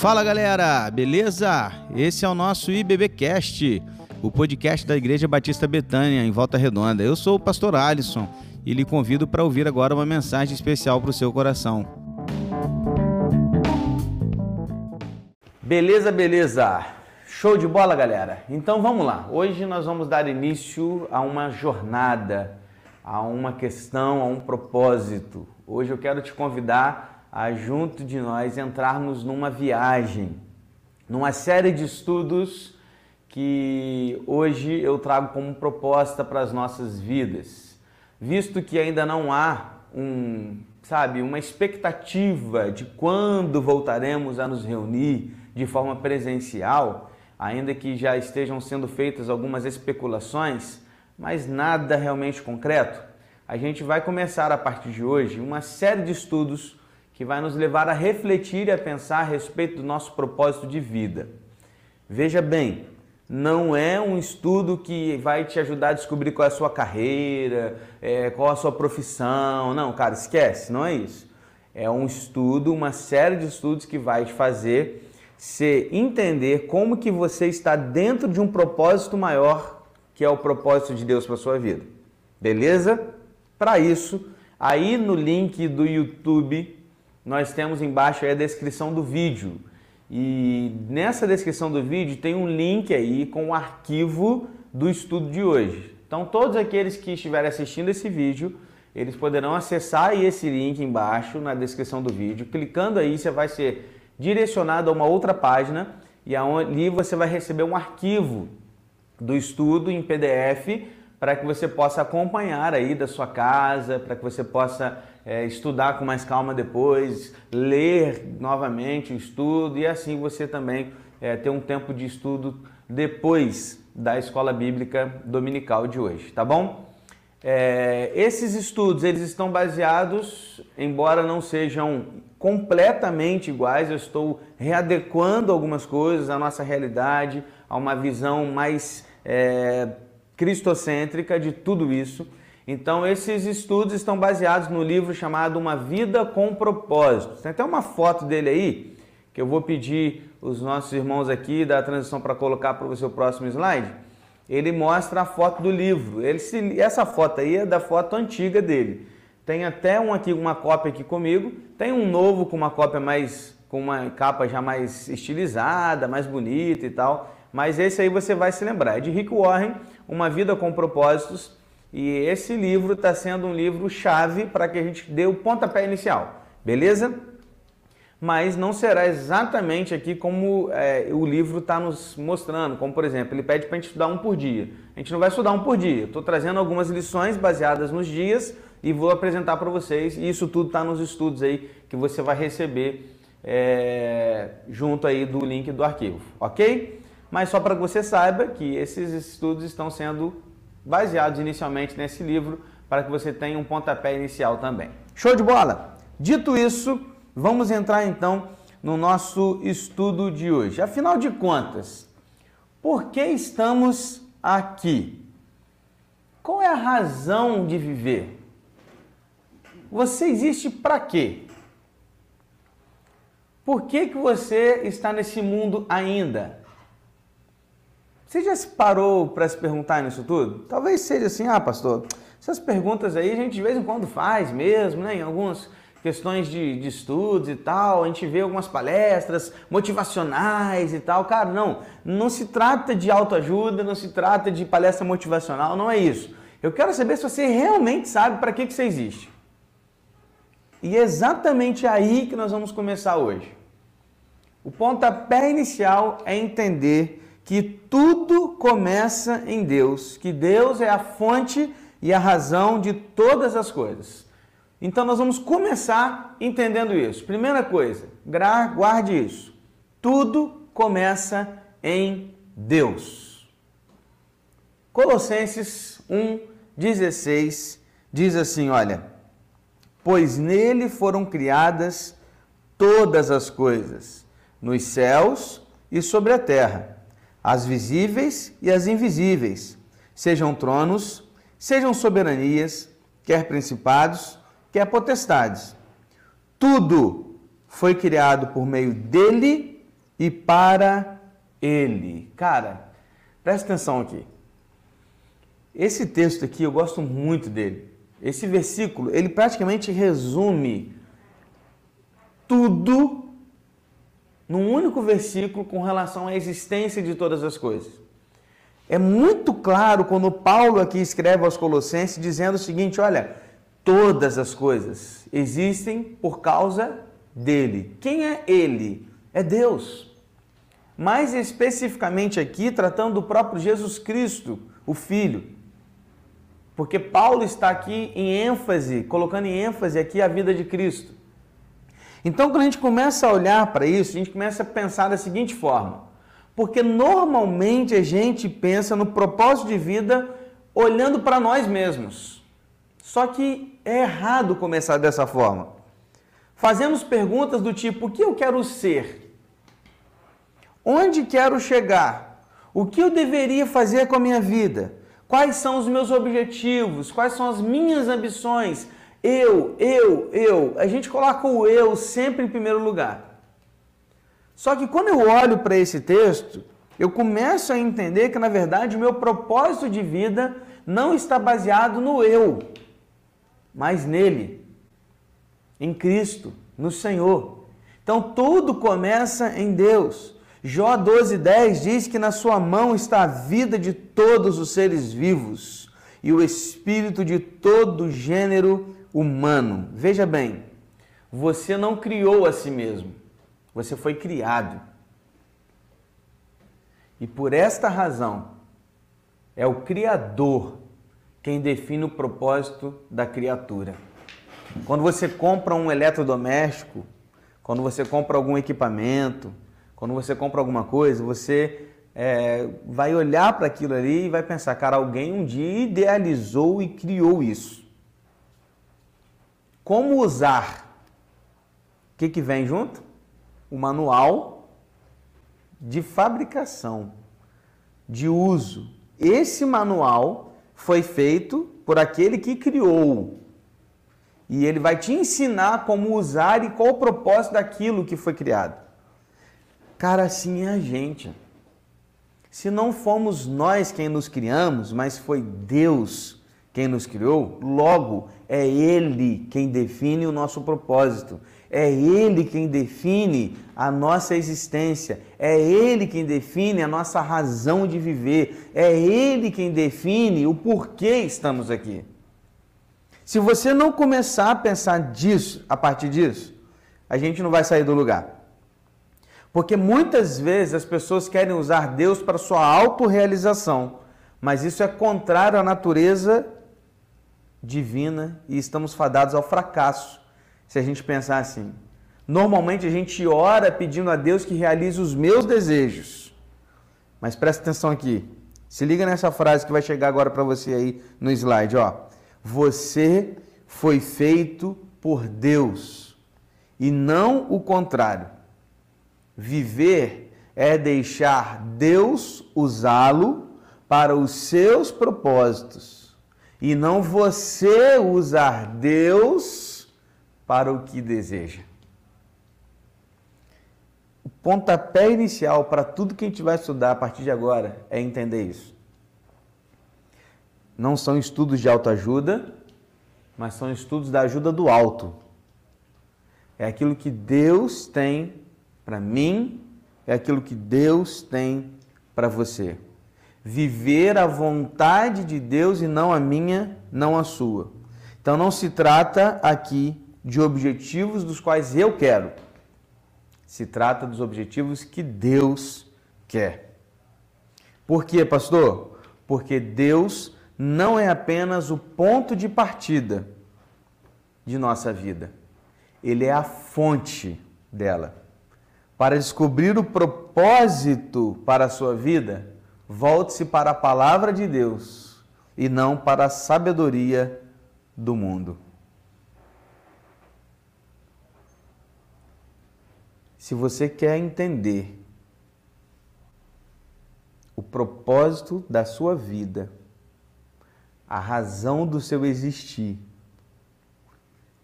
Fala galera, beleza? Esse é o nosso IBBcast, o podcast da Igreja Batista Betânia, em Volta Redonda. Eu sou o pastor Alisson e lhe convido para ouvir agora uma mensagem especial para o seu coração. Beleza, beleza. Show de bola, galera. Então vamos lá. Hoje nós vamos dar início a uma jornada, a uma questão, a um propósito. Hoje eu quero te convidar a junto de nós entrarmos numa viagem, numa série de estudos que hoje eu trago como proposta para as nossas vidas. Visto que ainda não há um, sabe, uma expectativa de quando voltaremos a nos reunir de forma presencial, ainda que já estejam sendo feitas algumas especulações, mas nada realmente concreto. A gente vai começar a partir de hoje uma série de estudos que vai nos levar a refletir e a pensar a respeito do nosso propósito de vida. Veja bem, não é um estudo que vai te ajudar a descobrir qual é a sua carreira, é, qual a sua profissão. Não, cara, esquece, não é isso. É um estudo, uma série de estudos que vai te fazer se entender como que você está dentro de um propósito maior, que é o propósito de Deus para sua vida. Beleza? Para isso, aí no link do YouTube nós temos embaixo a descrição do vídeo. E nessa descrição do vídeo tem um link aí com o arquivo do estudo de hoje. Então todos aqueles que estiverem assistindo esse vídeo, eles poderão acessar esse link embaixo na descrição do vídeo. Clicando aí, você vai ser direcionado a uma outra página e ali você vai receber um arquivo do estudo em PDF para que você possa acompanhar aí da sua casa, para que você possa é, estudar com mais calma depois, ler novamente o estudo e assim você também é, ter um tempo de estudo depois da escola bíblica dominical de hoje, tá bom? É, esses estudos eles estão baseados, embora não sejam completamente iguais, eu estou readequando algumas coisas à nossa realidade, a uma visão mais é, cristocêntrica de tudo isso. Então, esses estudos estão baseados no livro chamado Uma Vida com Propósito. Tem até uma foto dele aí, que eu vou pedir os nossos irmãos aqui da transição para colocar para o seu próximo slide. Ele mostra a foto do livro. Ele essa foto aí é da foto antiga dele. Tem até um aqui, uma cópia aqui comigo. Tem um novo com uma cópia mais, com uma capa já mais estilizada, mais bonita e tal. Mas esse aí você vai se lembrar. É de Rick Warren, Uma Vida com Propósitos. E esse livro está sendo um livro chave para que a gente dê o pontapé inicial, beleza? Mas não será exatamente aqui como é, o livro está nos mostrando. Como, por exemplo, ele pede para a gente estudar um por dia. A gente não vai estudar um por dia. Estou trazendo algumas lições baseadas nos dias e vou apresentar para vocês. E isso tudo está nos estudos aí que você vai receber é, junto aí do link do arquivo, ok? mas só para que você saiba que esses estudos estão sendo baseados inicialmente nesse livro para que você tenha um pontapé inicial também. Show de bola! Dito isso, vamos entrar então no nosso estudo de hoje. Afinal de contas, por que estamos aqui? Qual é a razão de viver? Você existe para quê? Por que, que você está nesse mundo ainda? Você já se parou para se perguntar nisso tudo? Talvez seja assim, ah, pastor, essas perguntas aí a gente de vez em quando faz mesmo, né? Em algumas questões de, de estudos e tal, a gente vê algumas palestras motivacionais e tal. Cara, não, não se trata de autoajuda, não se trata de palestra motivacional, não é isso. Eu quero saber se você realmente sabe para que, que você existe. E é exatamente aí que nós vamos começar hoje. O pontapé inicial é entender que tudo começa em Deus, que Deus é a fonte e a razão de todas as coisas. Então nós vamos começar entendendo isso. Primeira coisa, guarde isso. Tudo começa em Deus. Colossenses 1:16 diz assim, olha: Pois nele foram criadas todas as coisas, nos céus e sobre a terra as visíveis e as invisíveis, sejam tronos, sejam soberanias, quer principados, quer potestades. Tudo foi criado por meio dele e para Ele. Cara, presta atenção aqui. Esse texto aqui eu gosto muito dele. Esse versículo, ele praticamente resume tudo num único versículo com relação à existência de todas as coisas. É muito claro quando Paulo aqui escreve aos Colossenses dizendo o seguinte: olha, todas as coisas existem por causa dele. Quem é ele? É Deus. Mais especificamente aqui, tratando do próprio Jesus Cristo, o Filho. Porque Paulo está aqui em ênfase, colocando em ênfase aqui a vida de Cristo. Então, quando a gente começa a olhar para isso, a gente começa a pensar da seguinte forma: porque normalmente a gente pensa no propósito de vida olhando para nós mesmos. Só que é errado começar dessa forma. Fazemos perguntas do tipo: o que eu quero ser? Onde quero chegar? O que eu deveria fazer com a minha vida? Quais são os meus objetivos? Quais são as minhas ambições? Eu, eu, eu. A gente coloca o eu sempre em primeiro lugar. Só que quando eu olho para esse texto, eu começo a entender que, na verdade, o meu propósito de vida não está baseado no eu, mas nele, em Cristo, no Senhor. Então tudo começa em Deus. Jó 12,10 diz que na sua mão está a vida de todos os seres vivos e o espírito de todo gênero humano. Veja bem, você não criou a si mesmo, você foi criado. E por esta razão, é o Criador quem define o propósito da criatura. Quando você compra um eletrodoméstico, quando você compra algum equipamento, quando você compra alguma coisa, você é, vai olhar para aquilo ali e vai pensar, cara, alguém um dia idealizou e criou isso. Como usar? O que, que vem junto? O manual de fabricação, de uso. Esse manual foi feito por aquele que criou. E ele vai te ensinar como usar e qual o propósito daquilo que foi criado. Cara, assim é a gente. Se não fomos nós quem nos criamos, mas foi Deus quem nos criou, logo é Ele quem define o nosso propósito, é Ele quem define a nossa existência, é Ele quem define a nossa razão de viver, é Ele quem define o porquê estamos aqui. Se você não começar a pensar disso, a partir disso, a gente não vai sair do lugar. Porque muitas vezes as pessoas querem usar Deus para sua autorrealização, mas isso é contrário à natureza divina e estamos fadados ao fracasso se a gente pensar assim. Normalmente a gente ora pedindo a Deus que realize os meus desejos. Mas presta atenção aqui. Se liga nessa frase que vai chegar agora para você aí no slide, ó. Você foi feito por Deus e não o contrário. Viver é deixar Deus usá-lo para os seus propósitos e não você usar Deus para o que deseja. O pontapé inicial para tudo que a gente vai estudar a partir de agora é entender isso. Não são estudos de autoajuda, mas são estudos da ajuda do alto. É aquilo que Deus tem para mim, é aquilo que Deus tem para você viver a vontade de Deus e não a minha, não a sua. Então não se trata aqui de objetivos dos quais eu quero. Se trata dos objetivos que Deus quer. Por quê, pastor? Porque Deus não é apenas o ponto de partida de nossa vida. Ele é a fonte dela. Para descobrir o propósito para a sua vida, volte-se para a palavra de Deus e não para a sabedoria do mundo. Se você quer entender o propósito da sua vida, a razão do seu existir,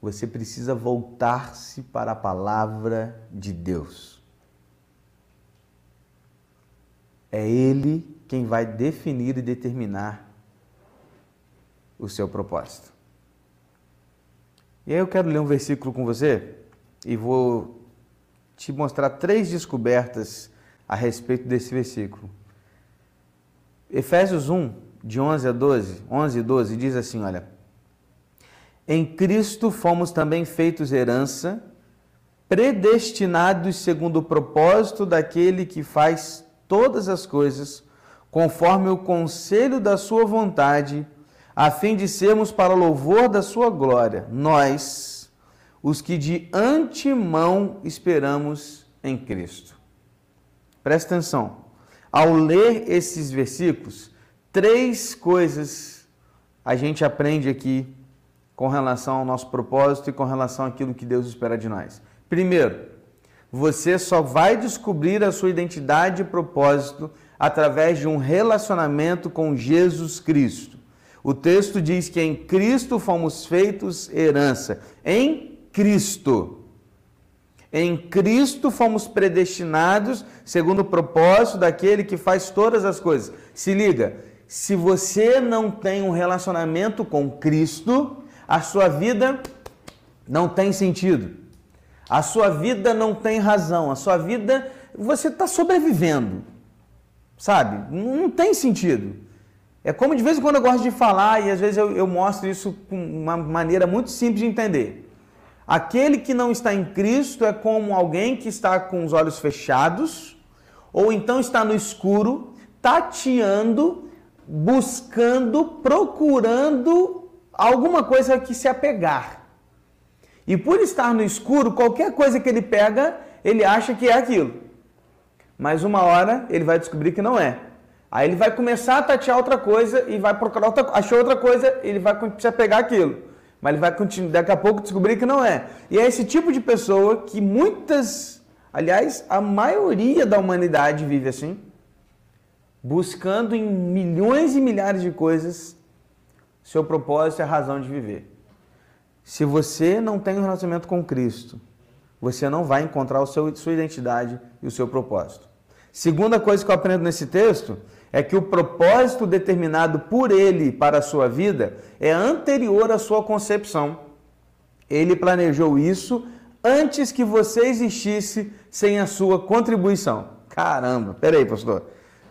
você precisa voltar-se para a palavra de Deus. É Ele quem vai definir e determinar o seu propósito. E aí eu quero ler um versículo com você e vou te mostrar três descobertas a respeito desse versículo. Efésios 1, de 11 a 12, 11 e 12, diz assim, olha: Em Cristo fomos também feitos herança, predestinados segundo o propósito daquele que faz todas as coisas conforme o conselho da sua vontade, a fim de sermos para louvor da sua glória, nós, os que de antemão esperamos em Cristo. Presta atenção. Ao ler esses versículos, três coisas a gente aprende aqui com relação ao nosso propósito e com relação àquilo que Deus espera de nós. Primeiro, você só vai descobrir a sua identidade e propósito através de um relacionamento com Jesus Cristo. O texto diz que em Cristo fomos feitos herança. Em Cristo. Em Cristo fomos predestinados segundo o propósito daquele que faz todas as coisas. Se liga, se você não tem um relacionamento com Cristo, a sua vida não tem sentido. A sua vida não tem razão. A sua vida, você está sobrevivendo. Sabe? Não tem sentido. É como de vez em quando eu gosto de falar e às vezes eu, eu mostro isso com uma maneira muito simples de entender. Aquele que não está em Cristo é como alguém que está com os olhos fechados, ou então está no escuro, tateando, buscando, procurando alguma coisa que se apegar. E por estar no escuro, qualquer coisa que ele pega, ele acha que é aquilo mas uma hora ele vai descobrir que não é. Aí ele vai começar a tatear outra coisa e vai procurar outra, achou outra coisa, ele vai se pegar aquilo. Mas ele vai continuar, daqui a pouco descobrir que não é. E é esse tipo de pessoa que muitas, aliás, a maioria da humanidade vive assim, buscando em milhões e milhares de coisas seu propósito e a razão de viver. Se você não tem um relacionamento com Cristo, você não vai encontrar o seu, sua identidade e o seu propósito. Segunda coisa que eu aprendo nesse texto é que o propósito determinado por ele para a sua vida é anterior à sua concepção. Ele planejou isso antes que você existisse sem a sua contribuição. Caramba, peraí, pastor.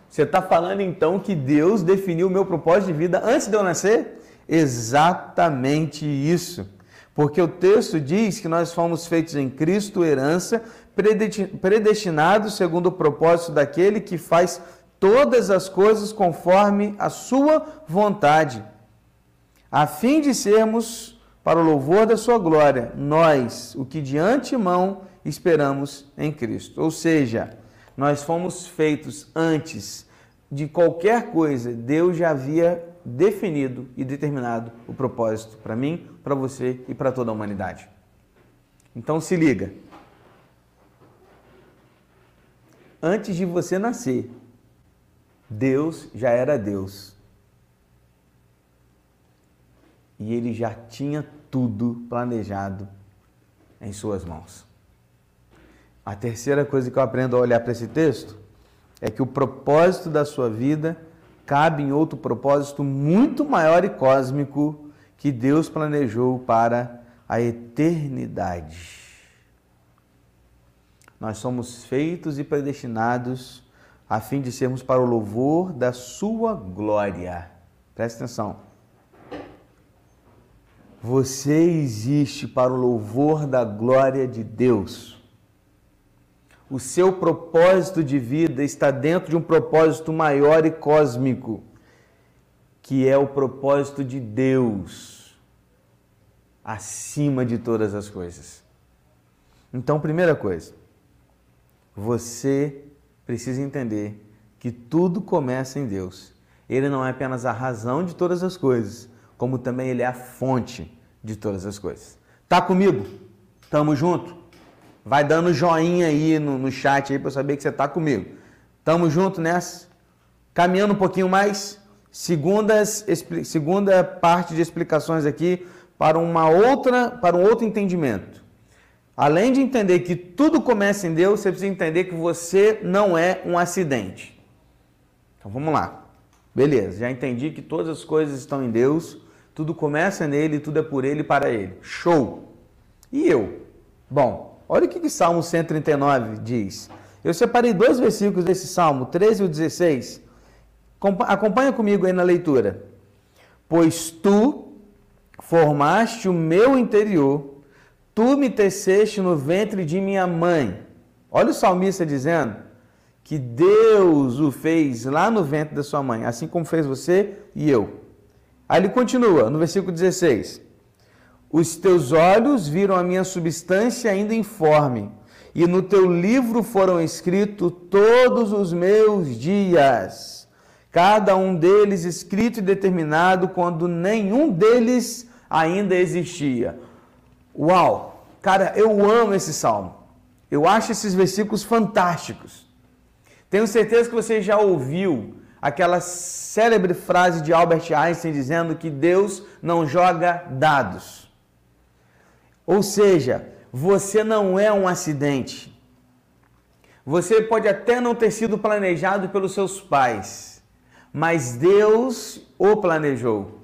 Você está falando então que Deus definiu o meu propósito de vida antes de eu nascer? Exatamente isso. Porque o texto diz que nós fomos feitos em Cristo herança, predestinados segundo o propósito daquele que faz todas as coisas conforme a sua vontade, a fim de sermos para o louvor da sua glória, nós, o que de antemão esperamos em Cristo. Ou seja, nós fomos feitos antes de qualquer coisa, Deus já havia definido e determinado o propósito para mim, para você e para toda a humanidade. Então se liga. Antes de você nascer, Deus já era Deus. E ele já tinha tudo planejado em suas mãos. A terceira coisa que eu aprendo a olhar para esse texto é que o propósito da sua vida cabe em outro propósito muito maior e cósmico que Deus planejou para a eternidade. Nós somos feitos e predestinados a fim de sermos para o louvor da Sua glória. Presta atenção. Você existe para o louvor da glória de Deus. O seu propósito de vida está dentro de um propósito maior e cósmico, que é o propósito de Deus, acima de todas as coisas. Então, primeira coisa, você precisa entender que tudo começa em Deus. Ele não é apenas a razão de todas as coisas, como também ele é a fonte de todas as coisas. Tá comigo? Tamo junto? Vai dando joinha aí no, no chat aí para saber que você está comigo. Tamo junto nessa. Caminhando um pouquinho mais, segundas, segunda parte de explicações aqui para uma outra, para um outro entendimento. Além de entender que tudo começa em Deus, você precisa entender que você não é um acidente. Então vamos lá. Beleza, já entendi que todas as coisas estão em Deus, tudo começa nele, tudo é por ele e para ele. Show! E eu? Bom, olha o que, que Salmo 139 diz. Eu separei dois versículos desse Salmo, 13 e 16. Acompanha comigo aí na leitura. Pois tu formaste o meu interior, tu me teceste no ventre de minha mãe. Olha o salmista dizendo que Deus o fez lá no ventre da sua mãe, assim como fez você e eu. Aí ele continua no versículo 16: Os teus olhos viram a minha substância ainda informe, e no teu livro foram escritos todos os meus dias, cada um deles escrito e determinado quando nenhum deles ainda existia. Uau! Cara, eu amo esse salmo. Eu acho esses versículos fantásticos. Tenho certeza que você já ouviu aquela célebre frase de Albert Einstein dizendo que Deus não joga dados. Ou seja, você não é um acidente. Você pode até não ter sido planejado pelos seus pais, mas Deus o planejou.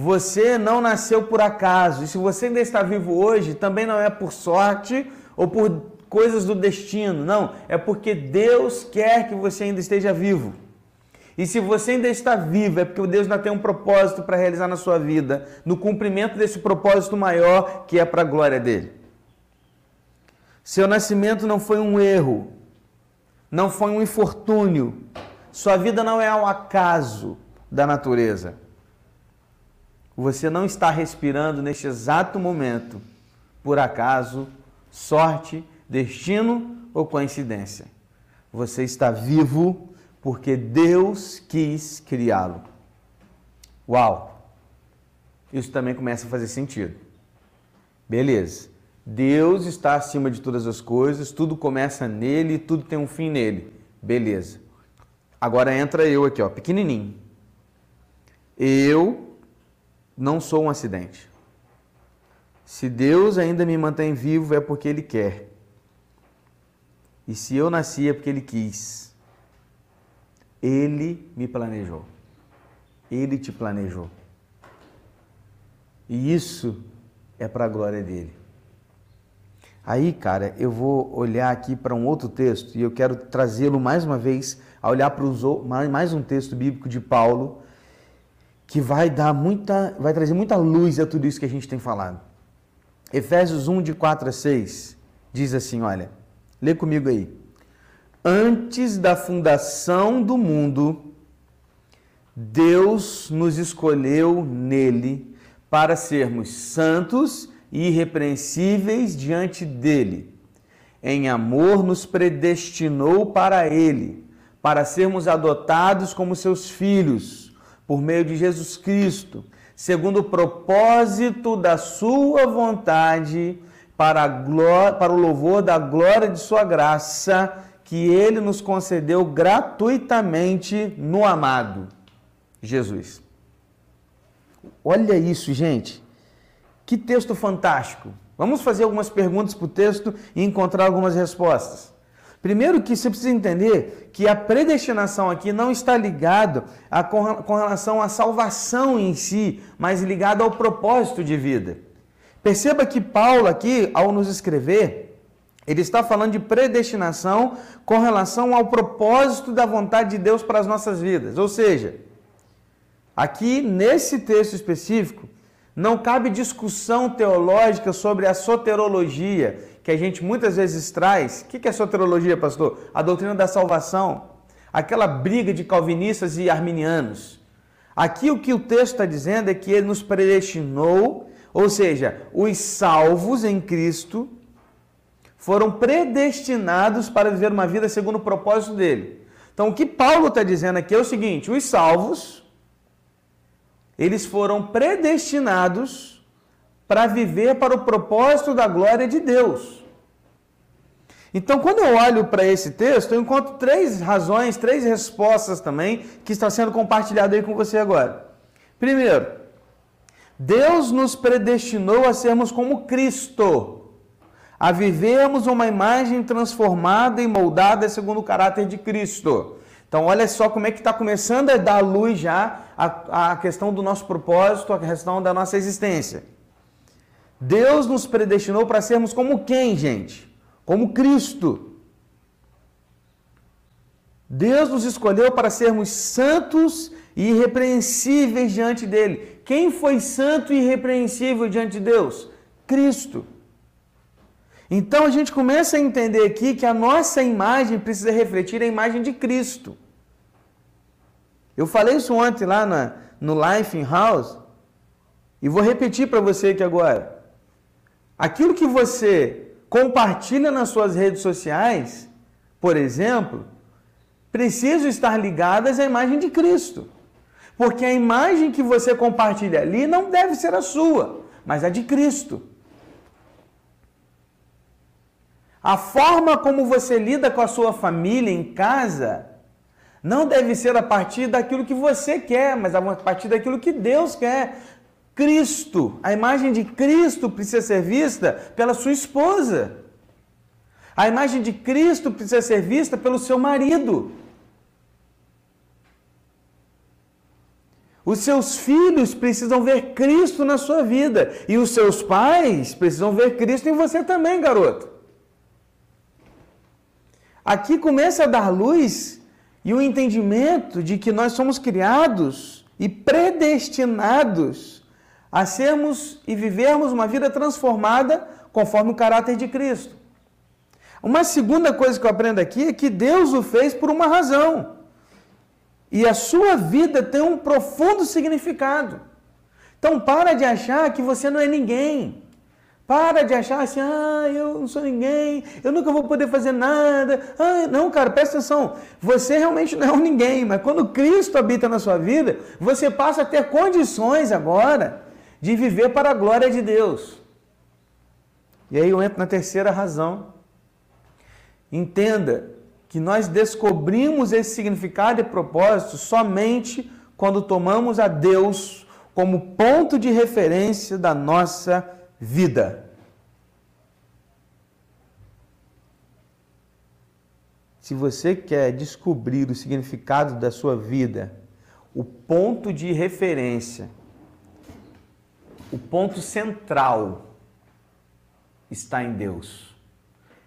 Você não nasceu por acaso, e se você ainda está vivo hoje, também não é por sorte ou por coisas do destino, não, é porque Deus quer que você ainda esteja vivo. E se você ainda está vivo, é porque Deus ainda tem um propósito para realizar na sua vida, no cumprimento desse propósito maior que é para a glória dele. Seu nascimento não foi um erro, não foi um infortúnio. Sua vida não é ao acaso da natureza. Você não está respirando neste exato momento por acaso, sorte, destino ou coincidência. Você está vivo porque Deus quis criá-lo. Uau! Isso também começa a fazer sentido. Beleza. Deus está acima de todas as coisas, tudo começa nele e tudo tem um fim nele. Beleza. Agora entra eu aqui, ó, pequenininho. Eu não sou um acidente. Se Deus ainda me mantém vivo é porque Ele quer. E se eu nasci é porque Ele quis. Ele me planejou. Ele te planejou. E isso é para a glória dele. Aí, cara, eu vou olhar aqui para um outro texto e eu quero trazê-lo mais uma vez a olhar para mais um texto bíblico de Paulo que vai dar muita, vai trazer muita luz a tudo isso que a gente tem falado. Efésios 1 de 4 a 6 diz assim, olha, lê comigo aí antes da fundação do mundo, Deus nos escolheu nele para sermos santos e irrepreensíveis diante dele. Em amor, nos predestinou para ele, para sermos adotados como seus filhos, por meio de Jesus Cristo, segundo o propósito da sua vontade, para, glória, para o louvor da glória de sua graça que ele nos concedeu gratuitamente no amado Jesus. Olha isso, gente. Que texto fantástico. Vamos fazer algumas perguntas para o texto e encontrar algumas respostas. Primeiro que você precisa entender que a predestinação aqui não está ligado a, com relação à salvação em si, mas ligado ao propósito de vida. Perceba que Paulo aqui, ao nos escrever, ele está falando de predestinação com relação ao propósito da vontade de Deus para as nossas vidas. Ou seja, aqui nesse texto específico, não cabe discussão teológica sobre a soterologia, que a gente muitas vezes traz. O que é soterologia, pastor? A doutrina da salvação. Aquela briga de calvinistas e arminianos. Aqui o que o texto está dizendo é que ele nos predestinou, ou seja, os salvos em Cristo foram predestinados para viver uma vida segundo o propósito dele. Então, o que Paulo está dizendo aqui é o seguinte: os salvos, eles foram predestinados para viver para o propósito da glória de Deus. Então, quando eu olho para esse texto, eu encontro três razões, três respostas também que estão sendo compartilhadas aí com você agora. Primeiro, Deus nos predestinou a sermos como Cristo a vivermos uma imagem transformada e moldada segundo o caráter de Cristo. Então, olha só como é que está começando a dar luz já a, a questão do nosso propósito, a questão da nossa existência. Deus nos predestinou para sermos como quem, gente? Como Cristo. Deus nos escolheu para sermos santos e irrepreensíveis diante dele. Quem foi santo e irrepreensível diante de Deus? Cristo. Então a gente começa a entender aqui que a nossa imagem precisa refletir a imagem de Cristo. Eu falei isso ontem lá na, no Life in House e vou repetir para você aqui agora. Aquilo que você compartilha nas suas redes sociais, por exemplo, precisa estar ligadas à imagem de Cristo. Porque a imagem que você compartilha ali não deve ser a sua, mas a de Cristo. A forma como você lida com a sua família em casa não deve ser a partir daquilo que você quer, mas a partir daquilo que Deus quer. Cristo, a imagem de Cristo precisa ser vista pela sua esposa. A imagem de Cristo precisa ser vista pelo seu marido. Os seus filhos precisam ver Cristo na sua vida. E os seus pais precisam ver Cristo em você também, garoto. Aqui começa a dar luz e o entendimento de que nós somos criados e predestinados a sermos e vivermos uma vida transformada conforme o caráter de Cristo. Uma segunda coisa que eu aprendo aqui é que Deus o fez por uma razão. E a sua vida tem um profundo significado. Então para de achar que você não é ninguém. Para de achar assim, ah, eu não sou ninguém, eu nunca vou poder fazer nada. Ah, não, cara, presta atenção. Você realmente não é um ninguém, mas quando Cristo habita na sua vida, você passa a ter condições agora de viver para a glória de Deus. E aí eu entro na terceira razão. Entenda que nós descobrimos esse significado e propósito somente quando tomamos a Deus como ponto de referência da nossa vida. Se você quer descobrir o significado da sua vida, o ponto de referência, o ponto central está em Deus.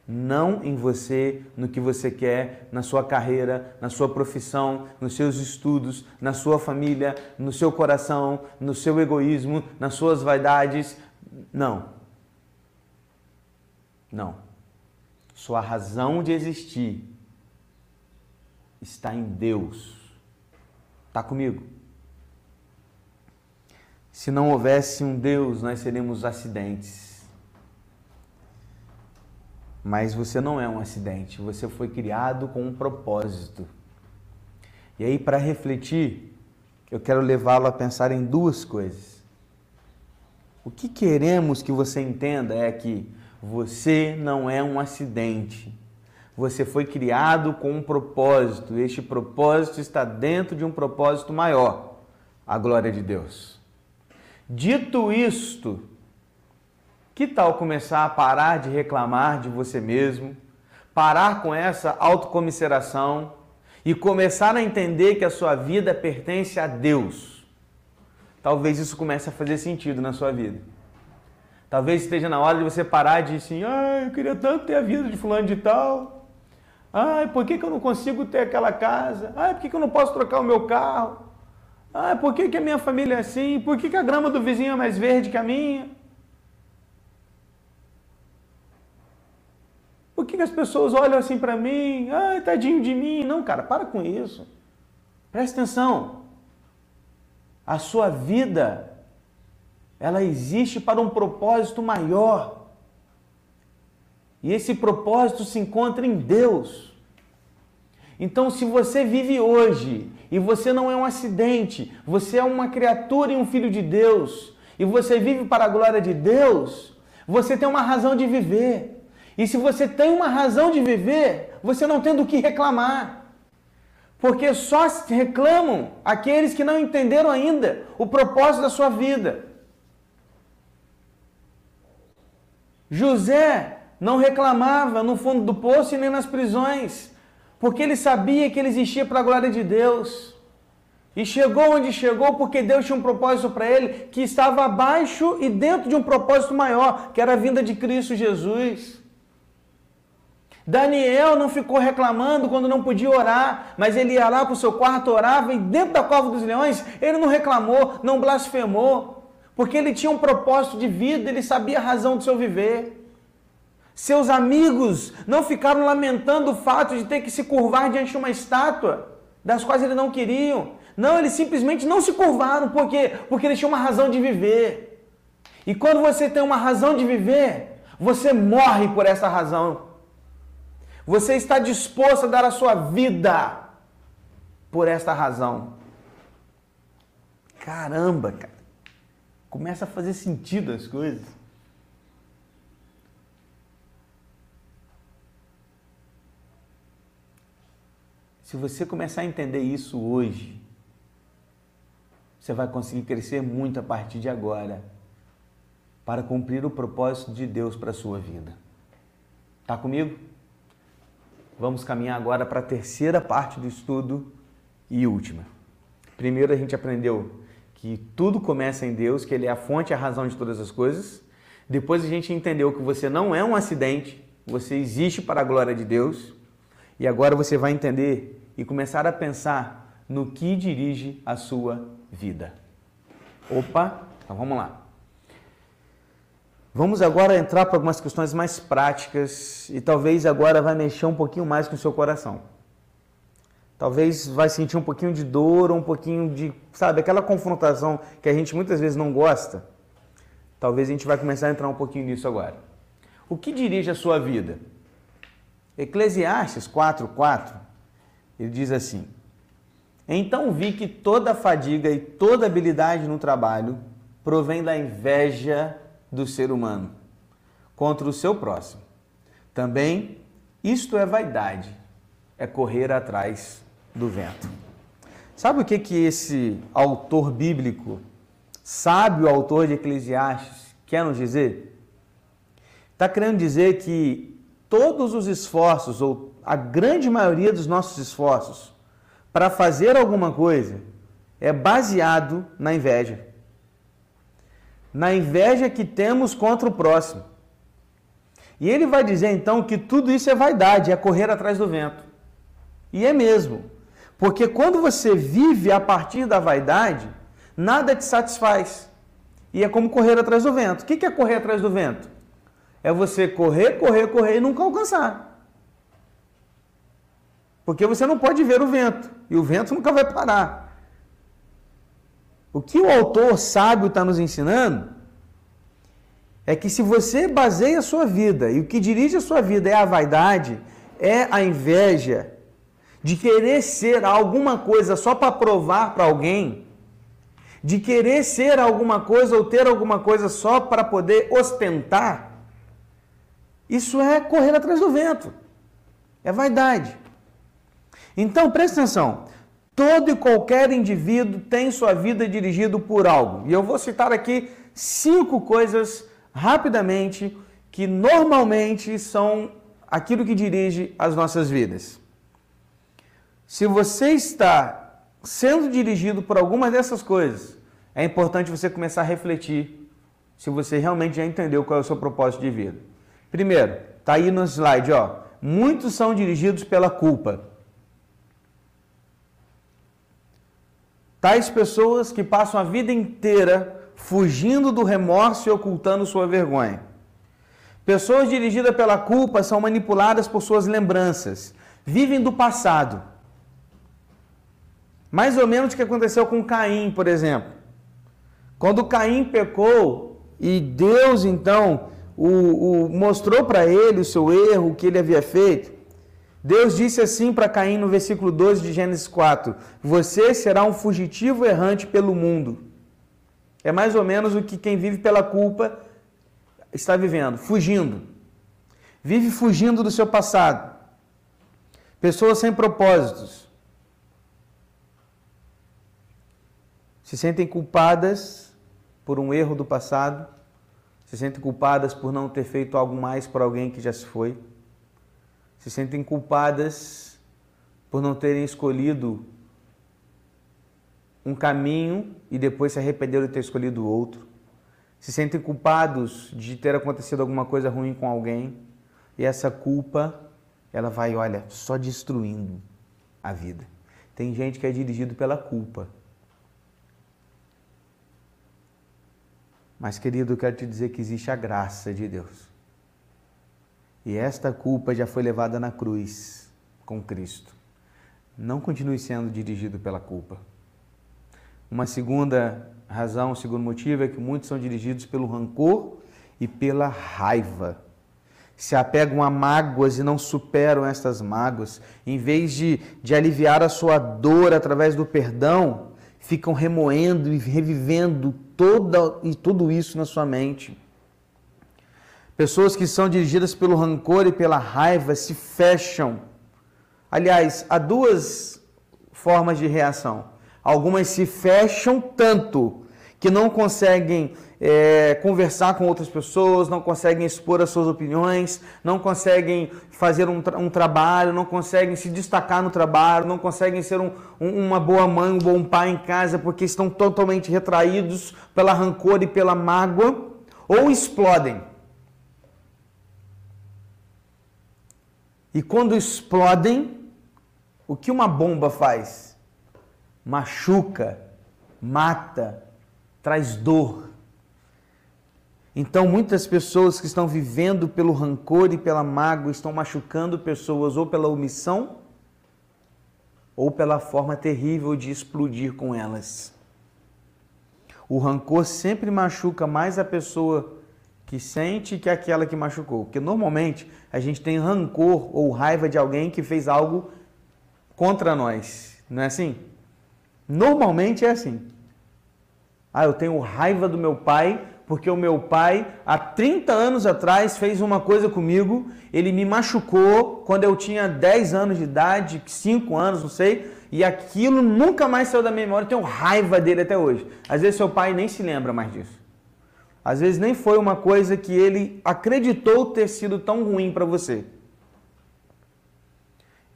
Não em você, no que você quer, na sua carreira, na sua profissão, nos seus estudos, na sua família, no seu coração, no seu egoísmo, nas suas vaidades, não. Não. Sua razão de existir está em Deus. Está comigo? Se não houvesse um Deus, nós seríamos acidentes. Mas você não é um acidente, você foi criado com um propósito. E aí, para refletir, eu quero levá-lo a pensar em duas coisas. O que queremos que você entenda é que você não é um acidente. Você foi criado com um propósito. Este propósito está dentro de um propósito maior a glória de Deus. Dito isto, que tal começar a parar de reclamar de você mesmo, parar com essa autocomiseração e começar a entender que a sua vida pertence a Deus? talvez isso comece a fazer sentido na sua vida. Talvez esteja na hora de você parar de assim, ah, eu queria tanto ter a vida de fulano de tal. Ah, por que, que eu não consigo ter aquela casa? Ah, por que, que eu não posso trocar o meu carro? Ah, por que, que a minha família é assim? Por que, que a grama do vizinho é mais verde que a minha? Por que, que as pessoas olham assim para mim? Ah, tadinho de mim. Não, cara, para com isso. Presta atenção. A sua vida, ela existe para um propósito maior. E esse propósito se encontra em Deus. Então, se você vive hoje e você não é um acidente, você é uma criatura e um filho de Deus, e você vive para a glória de Deus, você tem uma razão de viver. E se você tem uma razão de viver, você não tem do que reclamar. Porque só reclamam aqueles que não entenderam ainda o propósito da sua vida. José não reclamava no fundo do poço e nem nas prisões, porque ele sabia que ele existia para a glória de Deus. E chegou onde chegou porque Deus tinha um propósito para ele que estava abaixo e dentro de um propósito maior, que era a vinda de Cristo Jesus. Daniel não ficou reclamando quando não podia orar, mas ele ia lá para o seu quarto, orava e dentro da cova dos leões ele não reclamou, não blasfemou, porque ele tinha um propósito de vida, ele sabia a razão do seu viver. Seus amigos não ficaram lamentando o fato de ter que se curvar diante de uma estátua, das quais eles não queriam. Não, eles simplesmente não se curvaram. Por quê? Porque eles tinham uma razão de viver. E quando você tem uma razão de viver, você morre por essa razão. Você está disposto a dar a sua vida por esta razão. Caramba, cara. Começa a fazer sentido as coisas. Se você começar a entender isso hoje, você vai conseguir crescer muito a partir de agora para cumprir o propósito de Deus para a sua vida. Tá comigo? Vamos caminhar agora para a terceira parte do estudo e última. Primeiro a gente aprendeu que tudo começa em Deus, que Ele é a fonte e a razão de todas as coisas. Depois a gente entendeu que você não é um acidente, você existe para a glória de Deus. E agora você vai entender e começar a pensar no que dirige a sua vida. Opa, então vamos lá. Vamos agora entrar para algumas questões mais práticas e talvez agora vai mexer um pouquinho mais com o seu coração. Talvez vai sentir um pouquinho de dor, um pouquinho de, sabe, aquela confrontação que a gente muitas vezes não gosta. Talvez a gente vai começar a entrar um pouquinho nisso agora. O que dirige a sua vida? Eclesiastes 4:4, ele diz assim: então vi que toda fadiga e toda habilidade no trabalho provém da inveja do ser humano contra o seu próximo. Também isto é vaidade, é correr atrás do vento. Sabe o que que esse autor bíblico, sábio autor de Eclesiastes, quer nos dizer? Está querendo dizer que todos os esforços, ou a grande maioria dos nossos esforços, para fazer alguma coisa é baseado na inveja. Na inveja que temos contra o próximo. E ele vai dizer então que tudo isso é vaidade, é correr atrás do vento. E é mesmo. Porque quando você vive a partir da vaidade, nada te satisfaz. E é como correr atrás do vento. O que é correr atrás do vento? É você correr, correr, correr e nunca alcançar. Porque você não pode ver o vento e o vento nunca vai parar. O que o autor sábio está nos ensinando é que se você baseia a sua vida e o que dirige a sua vida é a vaidade, é a inveja de querer ser alguma coisa só para provar para alguém, de querer ser alguma coisa ou ter alguma coisa só para poder ostentar, isso é correr atrás do vento. É vaidade. Então, preste atenção. Todo e qualquer indivíduo tem sua vida dirigido por algo. E eu vou citar aqui cinco coisas rapidamente que normalmente são aquilo que dirige as nossas vidas. Se você está sendo dirigido por alguma dessas coisas, é importante você começar a refletir se você realmente já entendeu qual é o seu propósito de vida. Primeiro, tá aí no slide, ó. Muitos são dirigidos pela culpa. Tais pessoas que passam a vida inteira fugindo do remorso e ocultando sua vergonha. Pessoas dirigidas pela culpa são manipuladas por suas lembranças, vivem do passado. Mais ou menos o que aconteceu com Caim, por exemplo. Quando Caim pecou e Deus então o, o mostrou para ele o seu erro, o que ele havia feito, Deus disse assim para Caim no versículo 12 de Gênesis 4: Você será um fugitivo errante pelo mundo. É mais ou menos o que quem vive pela culpa está vivendo, fugindo. Vive fugindo do seu passado. Pessoas sem propósitos. Se sentem culpadas por um erro do passado, se sentem culpadas por não ter feito algo mais por alguém que já se foi se sentem culpadas por não terem escolhido um caminho e depois se arrependeram de ter escolhido outro. Se sentem culpados de ter acontecido alguma coisa ruim com alguém e essa culpa, ela vai, olha, só destruindo a vida. Tem gente que é dirigido pela culpa. Mas, querido, eu quero te dizer que existe a graça de Deus. E esta culpa já foi levada na cruz com Cristo. Não continue sendo dirigido pela culpa. Uma segunda razão, um segundo motivo é que muitos são dirigidos pelo rancor e pela raiva. Se apegam a mágoas e não superam estas mágoas. Em vez de, de aliviar a sua dor através do perdão, ficam remoendo e revivendo toda, e tudo isso na sua mente. Pessoas que são dirigidas pelo rancor e pela raiva se fecham. Aliás, há duas formas de reação. Algumas se fecham tanto que não conseguem é, conversar com outras pessoas, não conseguem expor as suas opiniões, não conseguem fazer um, tra um trabalho, não conseguem se destacar no trabalho, não conseguem ser um, um, uma boa mãe, um bom pai em casa, porque estão totalmente retraídos pela rancor e pela mágoa, ou explodem. E quando explodem, o que uma bomba faz? machuca, mata, traz dor. Então, muitas pessoas que estão vivendo pelo rancor e pela mágoa estão machucando pessoas ou pela omissão ou pela forma terrível de explodir com elas. O rancor sempre machuca mais a pessoa que sente que aquela que machucou. Porque normalmente a gente tem rancor ou raiva de alguém que fez algo contra nós. Não é assim? Normalmente é assim. Ah, eu tenho raiva do meu pai porque o meu pai, há 30 anos atrás, fez uma coisa comigo, ele me machucou quando eu tinha 10 anos de idade, 5 anos, não sei, e aquilo nunca mais saiu da minha memória, eu tenho raiva dele até hoje. Às vezes seu pai nem se lembra mais disso. Às vezes nem foi uma coisa que ele acreditou ter sido tão ruim para você.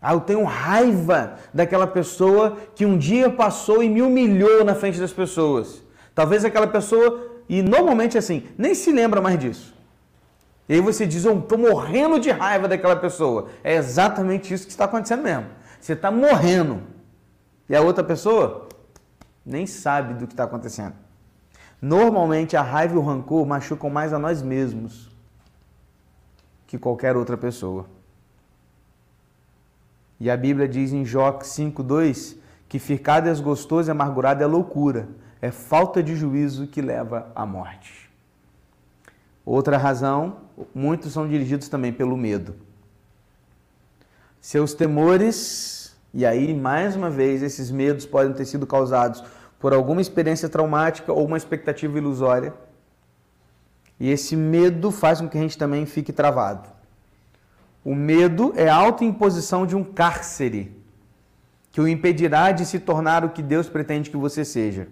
Ah, eu tenho raiva daquela pessoa que um dia passou e me humilhou na frente das pessoas. Talvez aquela pessoa, e normalmente assim, nem se lembra mais disso. E aí você diz, eu estou morrendo de raiva daquela pessoa. É exatamente isso que está acontecendo mesmo. Você está morrendo. E a outra pessoa nem sabe do que está acontecendo. Normalmente a raiva e o rancor machucam mais a nós mesmos que qualquer outra pessoa. E a Bíblia diz em Jó 5,2 que ficar desgostoso e amargurado é loucura, é falta de juízo que leva à morte. Outra razão, muitos são dirigidos também pelo medo. Seus temores, e aí mais uma vez esses medos podem ter sido causados por alguma experiência traumática ou uma expectativa ilusória. E esse medo faz com que a gente também fique travado. O medo é a autoimposição de um cárcere que o impedirá de se tornar o que Deus pretende que você seja.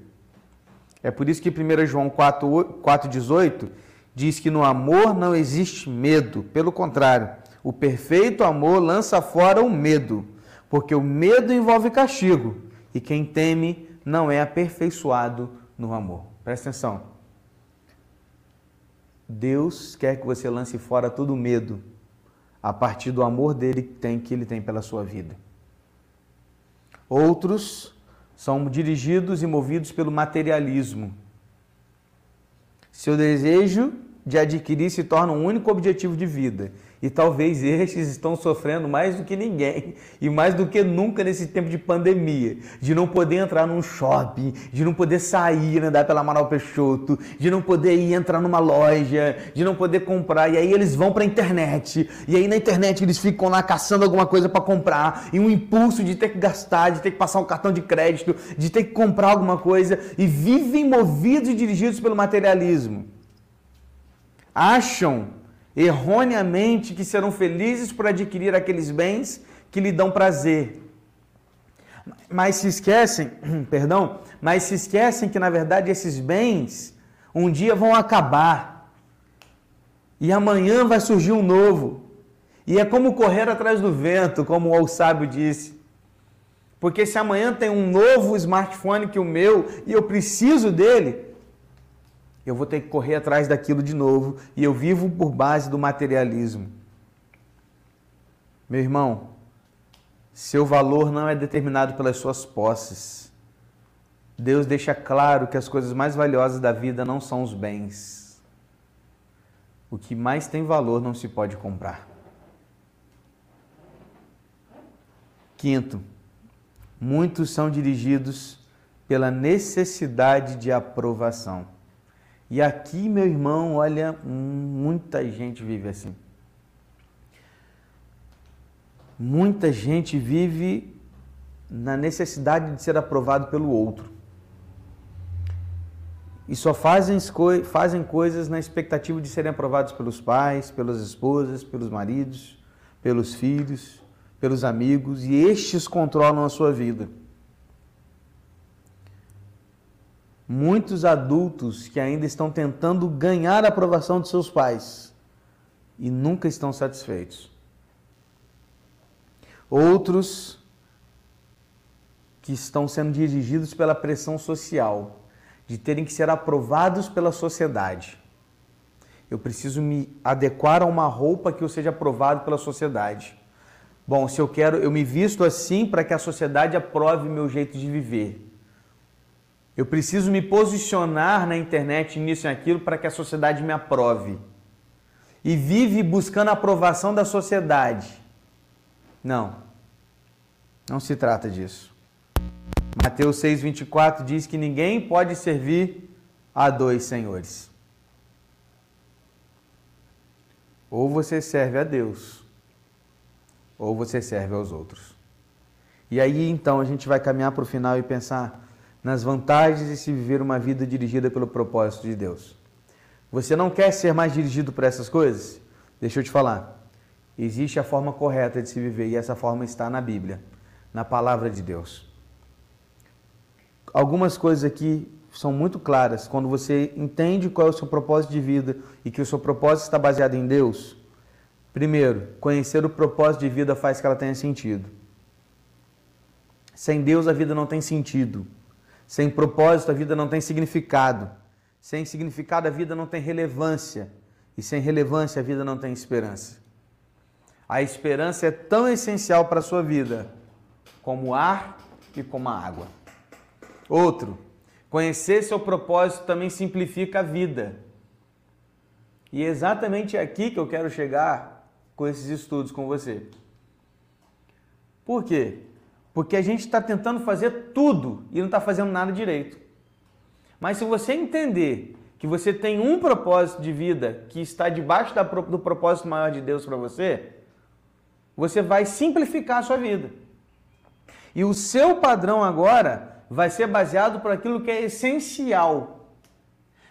É por isso que 1 João 4,18 diz que no amor não existe medo, pelo contrário, o perfeito amor lança fora o medo, porque o medo envolve castigo, e quem teme não é aperfeiçoado no amor. Presta atenção. Deus quer que você lance fora todo o medo a partir do amor dele que, tem, que ele tem pela sua vida. Outros são dirigidos e movidos pelo materialismo. Seu desejo de adquirir se torna um único objetivo de vida e talvez estes estão sofrendo mais do que ninguém e mais do que nunca nesse tempo de pandemia, de não poder entrar num shopping, de não poder sair, andar pela Amaral Peixoto, de não poder ir entrar numa loja, de não poder comprar. E aí eles vão para a internet, e aí na internet eles ficam lá caçando alguma coisa para comprar, e um impulso de ter que gastar, de ter que passar um cartão de crédito, de ter que comprar alguma coisa, e vivem movidos e dirigidos pelo materialismo. Acham erroneamente que serão felizes por adquirir aqueles bens que lhe dão prazer. Mas se esquecem, perdão, mas se esquecem que na verdade esses bens um dia vão acabar. E amanhã vai surgir um novo. E é como correr atrás do vento, como o sábio disse. Porque se amanhã tem um novo smartphone que o meu e eu preciso dele, eu vou ter que correr atrás daquilo de novo e eu vivo por base do materialismo. Meu irmão, seu valor não é determinado pelas suas posses. Deus deixa claro que as coisas mais valiosas da vida não são os bens. O que mais tem valor não se pode comprar. Quinto, muitos são dirigidos pela necessidade de aprovação. E aqui, meu irmão, olha, muita gente vive assim. Muita gente vive na necessidade de ser aprovado pelo outro. E só fazem, fazem coisas na expectativa de serem aprovados pelos pais, pelas esposas, pelos maridos, pelos filhos, pelos amigos, e estes controlam a sua vida. Muitos adultos que ainda estão tentando ganhar a aprovação de seus pais e nunca estão satisfeitos. Outros que estão sendo dirigidos pela pressão social, de terem que ser aprovados pela sociedade. Eu preciso me adequar a uma roupa que eu seja aprovado pela sociedade. Bom, se eu quero, eu me visto assim para que a sociedade aprove meu jeito de viver. Eu preciso me posicionar na internet, nisso e aquilo, para que a sociedade me aprove. E vive buscando a aprovação da sociedade. Não. Não se trata disso. Mateus 6,24 diz que ninguém pode servir a dois senhores. Ou você serve a Deus, ou você serve aos outros. E aí então a gente vai caminhar para o final e pensar nas vantagens de se viver uma vida dirigida pelo propósito de Deus. Você não quer ser mais dirigido por essas coisas? Deixa eu te falar. Existe a forma correta de se viver e essa forma está na Bíblia, na palavra de Deus. Algumas coisas aqui são muito claras. Quando você entende qual é o seu propósito de vida e que o seu propósito está baseado em Deus, Primeiro, conhecer o propósito de vida faz que ela tenha sentido. Sem Deus a vida não tem sentido. Sem propósito a vida não tem significado. Sem significado a vida não tem relevância. E sem relevância a vida não tem esperança. A esperança é tão essencial para a sua vida como o ar e como a água. Outro, conhecer seu propósito também simplifica a vida. E é exatamente aqui que eu quero chegar com esses estudos com você. Por quê? Porque a gente está tentando fazer tudo e não está fazendo nada direito. Mas se você entender que você tem um propósito de vida que está debaixo do propósito maior de Deus para você, você vai simplificar a sua vida. E o seu padrão agora vai ser baseado por aquilo que é essencial.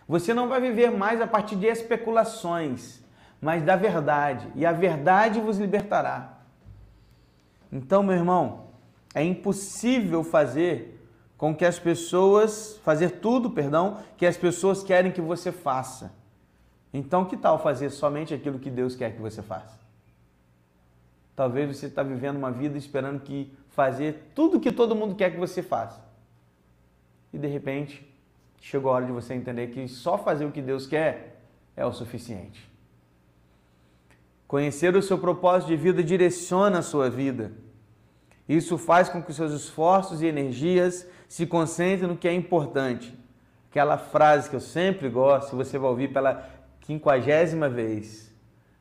Você não vai viver mais a partir de especulações mas da verdade, e a verdade vos libertará. Então, meu irmão, é impossível fazer com que as pessoas, fazer tudo, perdão, que as pessoas querem que você faça. Então, que tal fazer somente aquilo que Deus quer que você faça? Talvez você está vivendo uma vida esperando que fazer tudo que todo mundo quer que você faça. E de repente, chegou a hora de você entender que só fazer o que Deus quer é o suficiente. Conhecer o seu propósito de vida direciona a sua vida. Isso faz com que seus esforços e energias se concentrem no que é importante. Aquela frase que eu sempre gosto, você vai ouvir pela quinquagésima vez.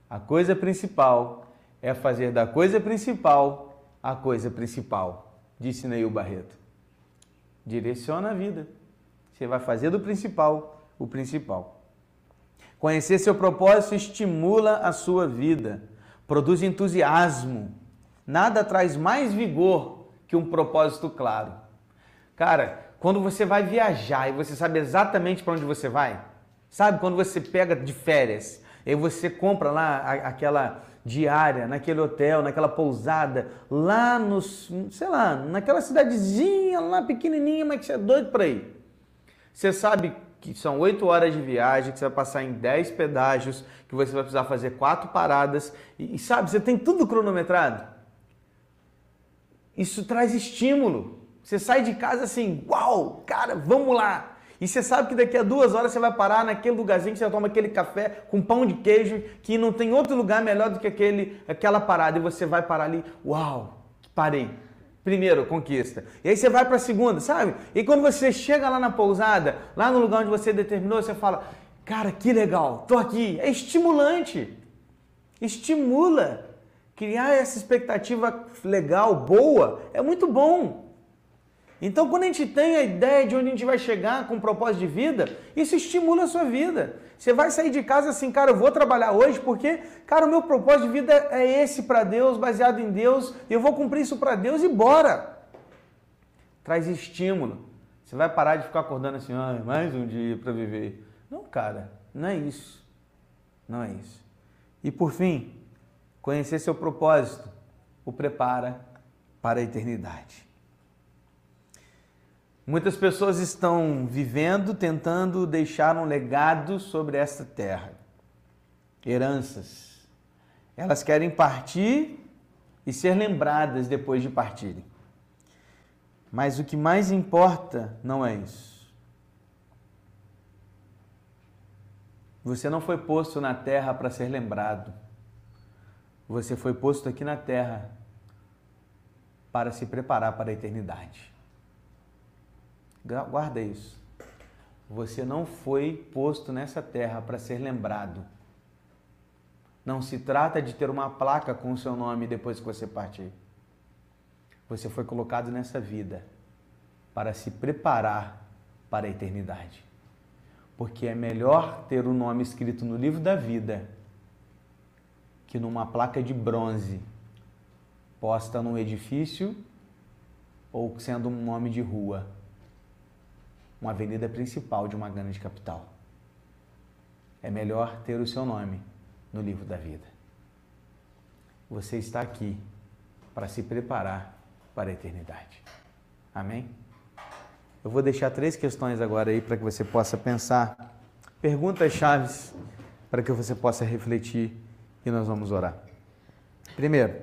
A coisa principal é fazer da coisa principal a coisa principal, disse Neil Barreto. Direciona a vida. Você vai fazer do principal o principal. Conhecer seu propósito estimula a sua vida, produz entusiasmo. Nada traz mais vigor que um propósito claro. Cara, quando você vai viajar e você sabe exatamente para onde você vai, sabe quando você pega de férias e você compra lá aquela diária naquele hotel, naquela pousada, lá nos, sei lá, naquela cidadezinha lá pequenininha, mas que você é doido para ir. Você sabe que são 8 horas de viagem, que você vai passar em 10 pedágios, que você vai precisar fazer quatro paradas. E, e sabe, você tem tudo cronometrado. Isso traz estímulo. Você sai de casa assim, uau, cara, vamos lá. E você sabe que daqui a duas horas você vai parar naquele lugarzinho que você toma aquele café com pão de queijo, que não tem outro lugar melhor do que aquele, aquela parada. E você vai parar ali, uau, parei. Primeiro, conquista. E aí você vai para a segunda, sabe? E quando você chega lá na pousada, lá no lugar onde você determinou, você fala, cara, que legal, tô aqui. É estimulante. Estimula. Criar essa expectativa legal, boa, é muito bom. Então, quando a gente tem a ideia de onde a gente vai chegar com propósito de vida, isso estimula a sua vida. Você vai sair de casa assim, cara, eu vou trabalhar hoje porque, cara, o meu propósito de vida é esse para Deus, baseado em Deus, eu vou cumprir isso para Deus e bora. Traz estímulo. Você vai parar de ficar acordando assim, ah, mais um dia para viver. Não, cara, não é isso. Não é isso. E por fim, conhecer seu propósito o prepara para a eternidade. Muitas pessoas estão vivendo, tentando deixar um legado sobre esta terra. Heranças. Elas querem partir e ser lembradas depois de partirem. Mas o que mais importa não é isso. Você não foi posto na terra para ser lembrado. Você foi posto aqui na terra para se preparar para a eternidade. Guarda isso. Você não foi posto nessa terra para ser lembrado. Não se trata de ter uma placa com o seu nome depois que você partir. Você foi colocado nessa vida para se preparar para a eternidade. Porque é melhor ter o nome escrito no livro da vida que numa placa de bronze posta num edifício ou sendo um nome de rua uma avenida principal de uma grande capital. É melhor ter o seu nome no livro da vida. Você está aqui para se preparar para a eternidade. Amém? Eu vou deixar três questões agora aí para que você possa pensar. Perguntas chaves para que você possa refletir e nós vamos orar. Primeiro,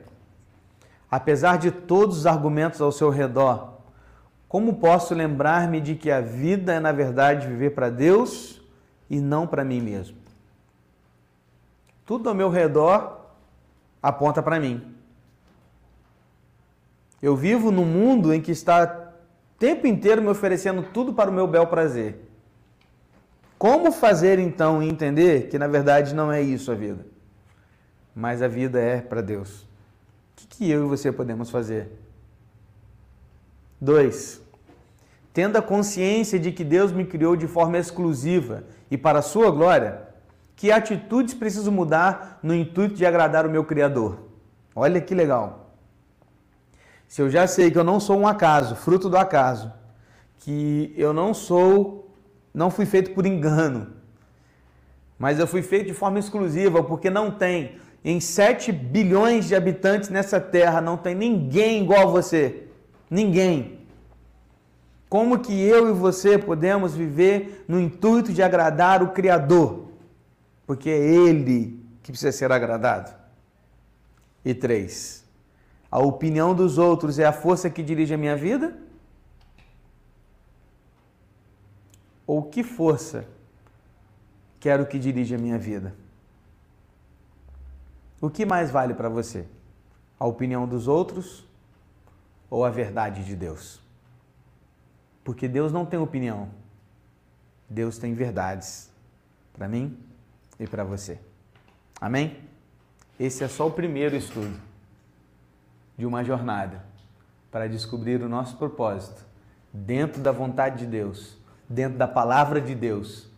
apesar de todos os argumentos ao seu redor como posso lembrar-me de que a vida é, na verdade, viver para Deus e não para mim mesmo? Tudo ao meu redor aponta para mim. Eu vivo num mundo em que está o tempo inteiro me oferecendo tudo para o meu bel prazer. Como fazer então entender que na verdade não é isso a vida, mas a vida é para Deus? O que, que eu e você podemos fazer? 2. Tendo a consciência de que Deus me criou de forma exclusiva e para a sua glória, que atitudes preciso mudar no intuito de agradar o meu Criador? Olha que legal. Se eu já sei que eu não sou um acaso, fruto do acaso, que eu não sou, não fui feito por engano, mas eu fui feito de forma exclusiva, porque não tem em 7 bilhões de habitantes nessa terra, não tem ninguém igual a você. Ninguém. Como que eu e você podemos viver no intuito de agradar o Criador? Porque é Ele que precisa ser agradado. E três, a opinião dos outros é a força que dirige a minha vida? Ou que força quero que dirija a minha vida? O que mais vale para você? A opinião dos outros ou a verdade de Deus? Porque Deus não tem opinião. Deus tem verdades para mim e para você. Amém? Esse é só o primeiro estudo de uma jornada para descobrir o nosso propósito dentro da vontade de Deus, dentro da palavra de Deus,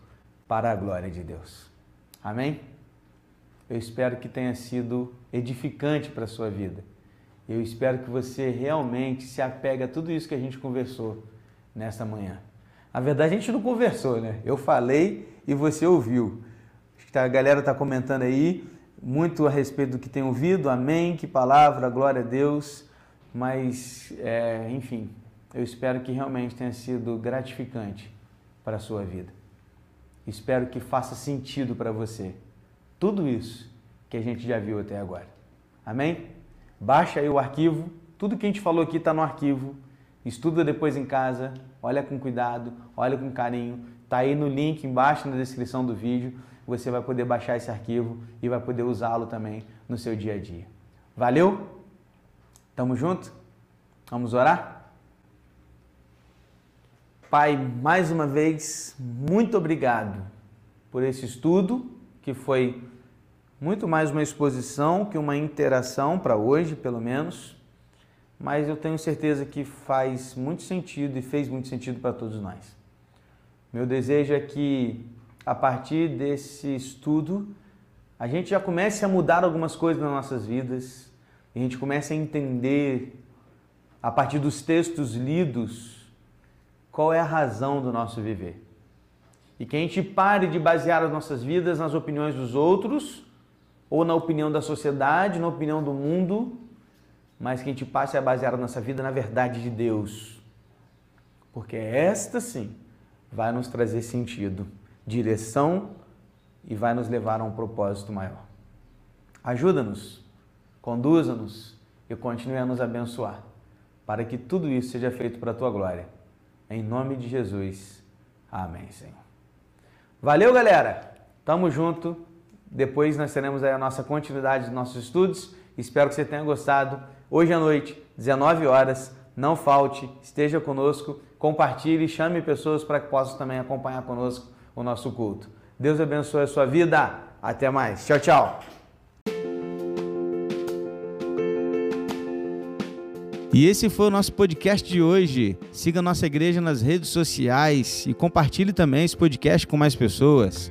para a glória de Deus. Amém? Eu espero que tenha sido edificante para a sua vida eu espero que você realmente se apegue a tudo isso que a gente conversou nesta manhã. Na verdade, a gente não conversou, né? Eu falei e você ouviu. A galera está comentando aí muito a respeito do que tem ouvido. Amém, que palavra, glória a Deus. Mas, é, enfim, eu espero que realmente tenha sido gratificante para a sua vida. Espero que faça sentido para você tudo isso que a gente já viu até agora. Amém? Baixa aí o arquivo Tudo que a gente falou aqui está no arquivo. Estuda depois em casa, olha com cuidado, olha com carinho. Está aí no link embaixo na descrição do vídeo. Você vai poder baixar esse arquivo e vai poder usá-lo também no seu dia a dia. Valeu? Tamo junto? Vamos orar? Pai, mais uma vez, muito obrigado por esse estudo que foi muito mais uma exposição que uma interação para hoje, pelo menos, mas eu tenho certeza que faz muito sentido e fez muito sentido para todos nós. Meu desejo é que a partir desse estudo a gente já comece a mudar algumas coisas nas nossas vidas, a gente comece a entender a partir dos textos lidos qual é a razão do nosso viver. E que a gente pare de basear as nossas vidas nas opiniões dos outros ou na opinião da sociedade, na opinião do mundo, mas que a gente passe a basear a nossa vida na verdade de Deus. Porque esta sim vai nos trazer sentido, direção e vai nos levar a um propósito maior. Ajuda-nos, conduza-nos e continue a nos abençoar, para que tudo isso seja feito para a tua glória. Em nome de Jesus. Amém, Senhor. Valeu, galera! Tamo junto. Depois nós teremos a nossa continuidade dos nossos estudos. Espero que você tenha gostado. Hoje à noite, 19 horas, não falte, esteja conosco, compartilhe, chame pessoas para que possam também acompanhar conosco o nosso culto. Deus abençoe a sua vida. Até mais. Tchau, tchau. E esse foi o nosso podcast de hoje. Siga nossa igreja nas redes sociais e compartilhe também esse podcast com mais pessoas.